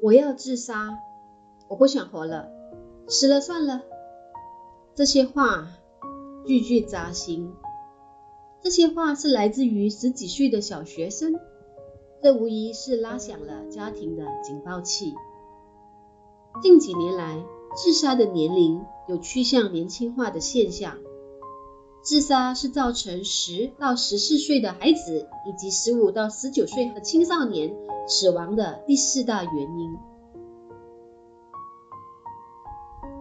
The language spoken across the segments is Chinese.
我要自杀，我不想活了，死了算了。这些话句句扎心。这些话是来自于十几岁的小学生，这无疑是拉响了家庭的警报器。近几年来，自杀的年龄有趋向年轻化的现象。自杀是造成十到十四岁的孩子以及十五到十九岁的青少年死亡的第四大原因。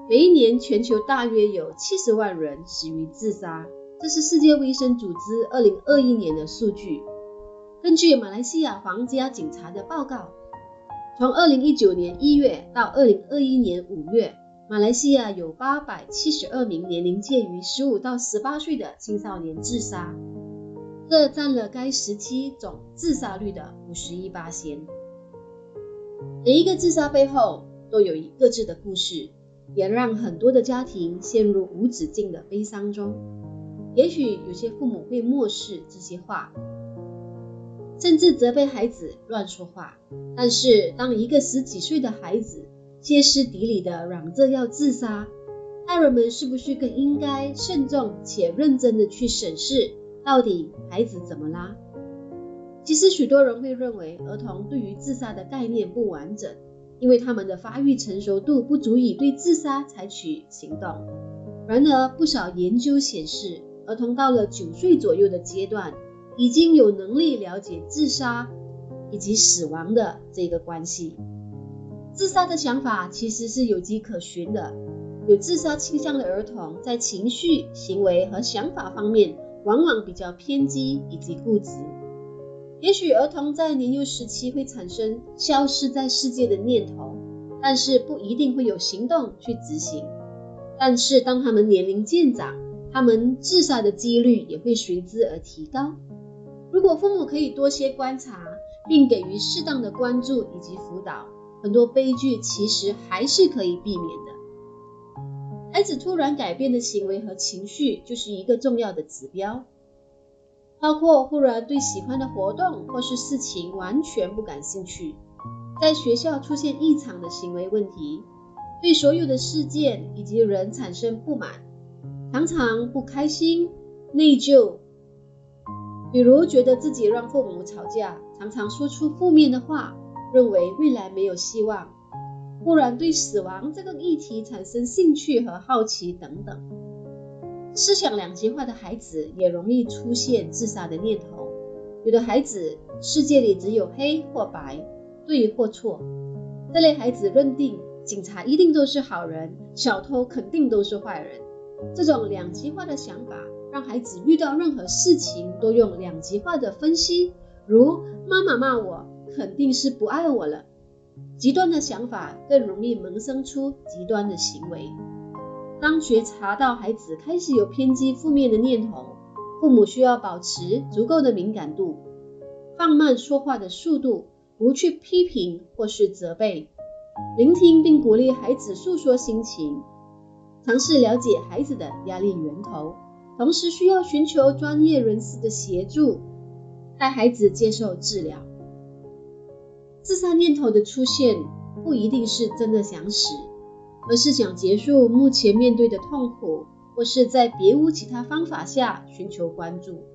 每一年，全球大约有七十万人死于自杀，这是世界卫生组织二零二一年的数据。根据马来西亚皇家警察的报告，从二零一九年一月到二零二一年五月，马来西亚有八百七十二名年龄介于十五到十八岁的青少年自杀，这占了该时期总自杀率的五十一八仙。每一个自杀背后都有一各自的故事，也让很多的家庭陷入无止境的悲伤中。也许有些父母会漠视这些话。甚至责备孩子乱说话，但是当一个十几岁的孩子歇斯底里地嚷着要自杀，大人们是不是更应该慎重且认真地去审视，到底孩子怎么啦？其实许多人会认为儿童对于自杀的概念不完整，因为他们的发育成熟度不足以对自杀采取行动。然而，不少研究显示，儿童到了九岁左右的阶段，已经有能力了解自杀以及死亡的这个关系。自杀的想法其实是有迹可循的。有自杀倾向的儿童在情绪、行为和想法方面，往往比较偏激以及固执。也许儿童在年幼时期会产生消失在世界的念头，但是不一定会有行动去执行。但是当他们年龄渐长，他们自杀的几率也会随之而提高。如果父母可以多些观察，并给予适当的关注以及辅导，很多悲剧其实还是可以避免的。孩子突然改变的行为和情绪就是一个重要的指标，包括忽然对喜欢的活动或是事情完全不感兴趣，在学校出现异常的行为问题，对所有的事件以及人产生不满，常常不开心、内疚。比如觉得自己让父母吵架，常常说出负面的话，认为未来没有希望，忽然对死亡这个议题产生兴趣和好奇等等。思想两极化的孩子也容易出现自杀的念头。有的孩子世界里只有黑或白，对或错。这类孩子认定警察一定都是好人，小偷肯定都是坏人。这种两极化的想法。让孩子遇到任何事情都用两极化的分析，如妈妈骂我，肯定是不爱我了。极端的想法更容易萌生出极端的行为。当觉察到孩子开始有偏激负面的念头，父母需要保持足够的敏感度，放慢说话的速度，不去批评或是责备，聆听并鼓励孩子诉说心情，尝试了解孩子的压力源头。同时需要寻求专业人士的协助，带孩子接受治疗。自杀念头的出现不一定是真的想死，而是想结束目前面对的痛苦，或是在别无其他方法下寻求关注。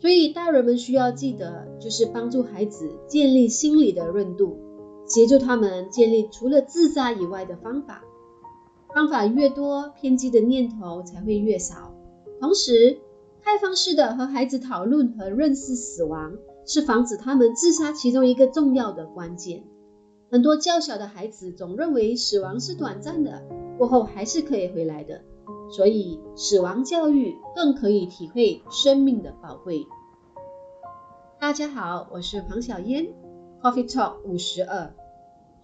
所以大人们需要记得，就是帮助孩子建立心理的韧度，协助他们建立除了自杀以外的方法。方法越多，偏激的念头才会越少。同时，开放式的和孩子讨论和认识死亡，是防止他们自杀其中一个重要的关键。很多较小的孩子总认为死亡是短暂的，过后还是可以回来的，所以死亡教育更可以体会生命的宝贵。大家好，我是黄小嫣，Coffee Talk 五十二。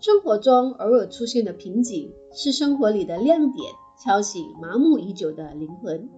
生活中偶尔出现的瓶颈，是生活里的亮点，敲醒麻木已久的灵魂。